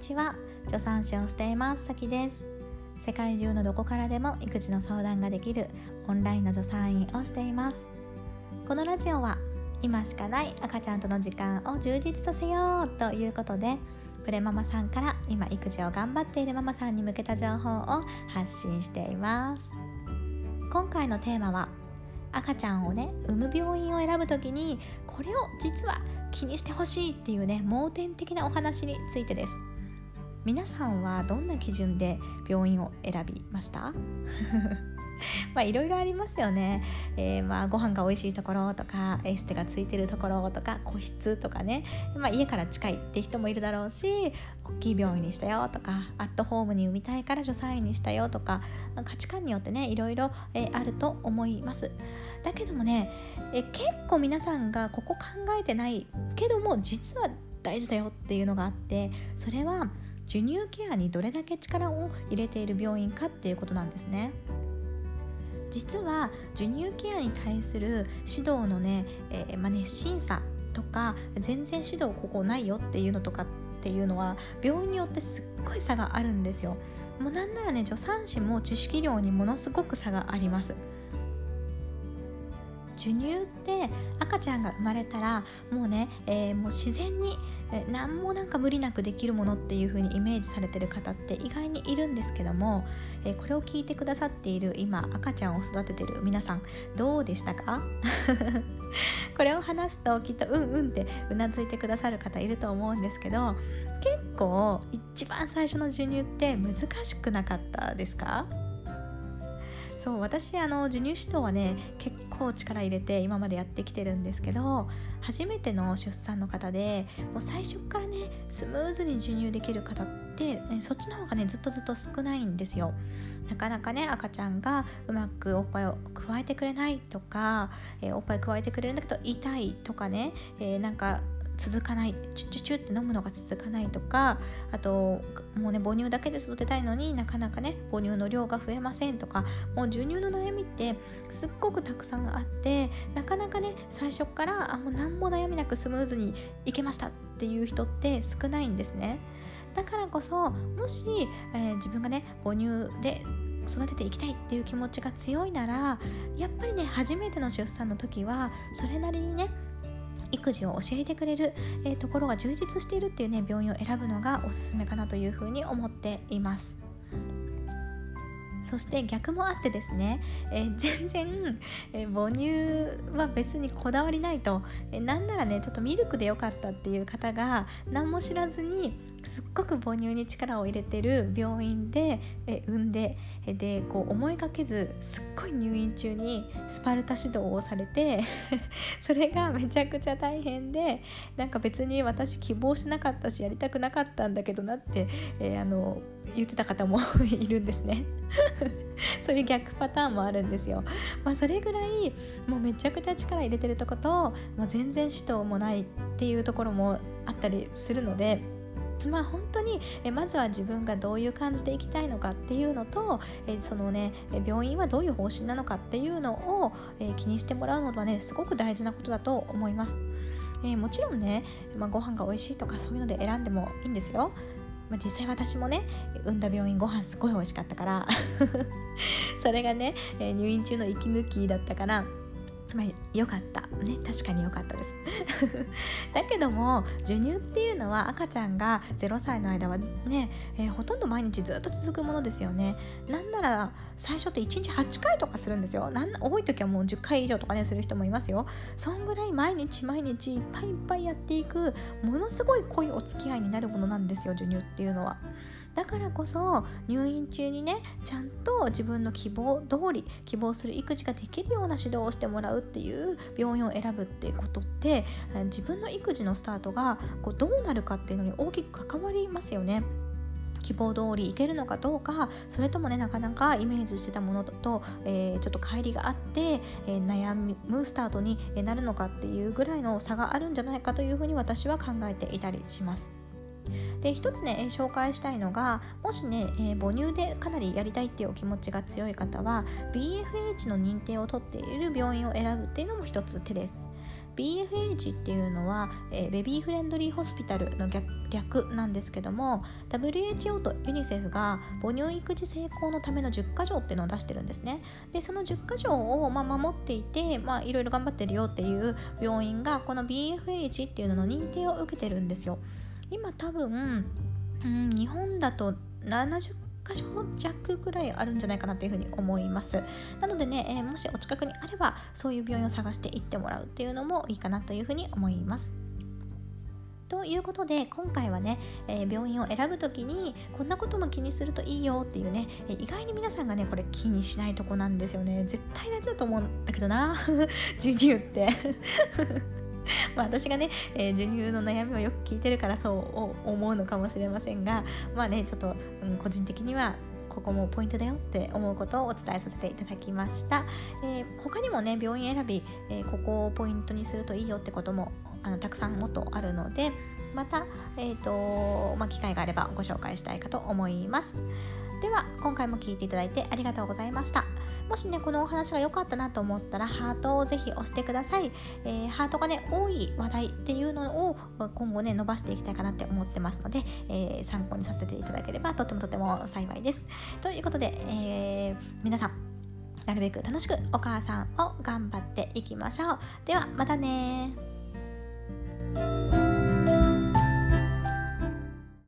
ちは。助産師をしていますさきです。世界中のどこからでも育児の相談ができるオンラインの助産院をしています。このラジオは今しかない赤ちゃんとの時間を充実させようということでプレママさんから今育児を頑張っているママさんに向けた情報を発信しています。今回のテーマは赤ちゃんをね産む病院を選ぶ時にこれを実は気にしてほしいっていうね盲点的なお話についてです。皆さんはどんな基準で病院を選びました？まあいろいろありますよね、えー、まあご飯が美味しいところとかエステがついてるところとか個室とかね、まあ、家から近いって人もいるだろうし大きい病院にしたよとかアットホームに産みたいから助産院にしたよとか価値観によってねいろいろ、えー、あると思います。だけどもね、え結構皆さんがここ考えてないけども実は大事だよっていうのがあってそれは授乳ケアにどれだけ力を入れている病院かっていうことなんですね。実は授乳ケアに対する指導のね,、えー、まあ、熱心さとか全然指導ここないよっていうのとかっていうのは病院によってすっごい差があるんですよ。もうなんならね助産師も知識量にものすごく差があります。授乳って赤ちゃんが生まれたらもうね、えー、もう自然に何もなんか無理なくできるものっていう風にイメージされてる方って意外にいるんですけども、えこれを聞いてくださっている今赤ちゃんを育ててる皆さんどうでしたか？これを話すときっとうんうんってうなずいてくださる方いると思うんですけど結構一番最初の授乳って難しくなかったですか？そう私あの授乳指導はね結構力入れて今までやってきてるんですけど初めての出産の方でもう最初からねスムーズに授乳できる方ってそっちの方がねずっとずっと少ないんですよ。なかなかね赤ちゃんがうまくおっぱいを加えてくれないとか、えー、おっぱい加えてくれるんだけど痛いとかね、えー、なんか続かないチュッチュチュって飲むのが続かないとかあともうね母乳だけで育てたいのになかなかね母乳の量が増えませんとかもう授乳の悩みってすっごくたくさんあってなかなかね最初からあもう何も悩みなくスムーズにいけましたっていう人って少ないんですね。だからこそもし、えー、自分がね母乳で育てていきたいっていう気持ちが強いならやっぱりね初めての出産の時はそれなりにね育児を教えてくれる、えー、ところが充実しているっていうね病院を選ぶのがおすすめかなというふうに思っています。そして逆もあってですね、えー、全然、えー、母乳は別にこだわりないと、えー、なんならねちょっとミルクでよかったっていう方が何も知らずにすっごく母乳に力を入れてる病院で、え産んででこう思いがけずすっごい入院中にスパルタ指導をされて それがめちゃくちゃ大変でなんか別に私希望してなかったしやりたくなかったんだけどなって、えー、あの言ってた方もいるんですね そういう逆パターンもあるんですよ。まあ、それぐらいもうめちゃくちゃ力入れてるとこともう全然指導もないっていうところもあったりするので。まあ本当にえまずは自分がどういう感じで行きたいのかっていうのとえそのね病院はどういう方針なのかっていうのをえ気にしてもらうのはねすごく大事なことだと思います。え、もちろんね、まあ、ご飯が美味しいとかそういうので選んでもいいんですよ。まあ、実際私もね産んだ病院ご飯すごい美味しかったから それがね、え入院中の息抜きだったからまあ、良かった。ね確かに良かったです。だけども授乳っていうのは赤ちゃんが0歳の間はね、えー、ほとんど毎日ずっと続くものですよね。なんなら最初って1日8回とかするんですよ。なん多い時はもう10回以上とかねする人もいますよ。そんぐらい毎日毎日いっぱいいっぱいやっていくものすごい濃いお付き合いになるものなんですよ授乳っていうのは。だからこそ入院中にねちゃんと自分の希望通り希望する育児ができるような指導をしてもらうっていう病院を選ぶってことって自分の育児のスタートがこうどうなるかっていうのに大きく関わりますよね。希望通りいけるのかどうかそれともねなかなかイメージしてたものと、えー、ちょっと乖離があって、えー、悩むスタートになるのかっていうぐらいの差があるんじゃないかというふうに私は考えていたりします。で一つね紹介したいのがもしね、えー、母乳でかなりやりたいっていうお気持ちが強い方は BFH の認定を取っている病院を選ぶっていうのも一つ手です。BFH っていうのは、えー、ベビーフレンドリーホスピタルの略なんですけども WHO とユニセフが母乳育児成功のための10か条っていうのを出してるんですね。でその10か条を、まあ、守っていて、まあ、いろいろ頑張ってるよっていう病院がこの BFH っていうのの認定を受けてるんですよ。今多分、うん、日本だと70箇所弱ぐらいあるんじゃないかなというふうに思います。なのでね、えー、もしお近くにあればそういう病院を探して行ってもらうっていうのもいいかなというふうに思います。ということで今回はね、えー、病院を選ぶ時にこんなことも気にするといいよっていうね、えー、意外に皆さんがねこれ気にしないとこなんですよね。絶対大事だと思うんだけどな。授乳って。まあ私がね、えー、授乳の悩みをよく聞いてるからそう思うのかもしれませんがまあねちょっと、うん、個人的にはここもポイントだよって思うことをお伝えさせていただきました、えー、他にもね病院選び、えー、ここをポイントにするといいよってこともあのたくさんもっとあるのでまた、えーとまあ、機会があればご紹介したいかと思います。では今回も聴いていただいてありがとうございました。もしねこのお話が良かったなと思ったらハートをぜひ押してください、えー、ハートがね多い話題っていうのを今後ね伸ばしていきたいかなって思ってますので、えー、参考にさせていただければとてもとても幸いです。ということで、えー、皆さんなるべく楽しくお母さんを頑張っていきましょう。ではまたね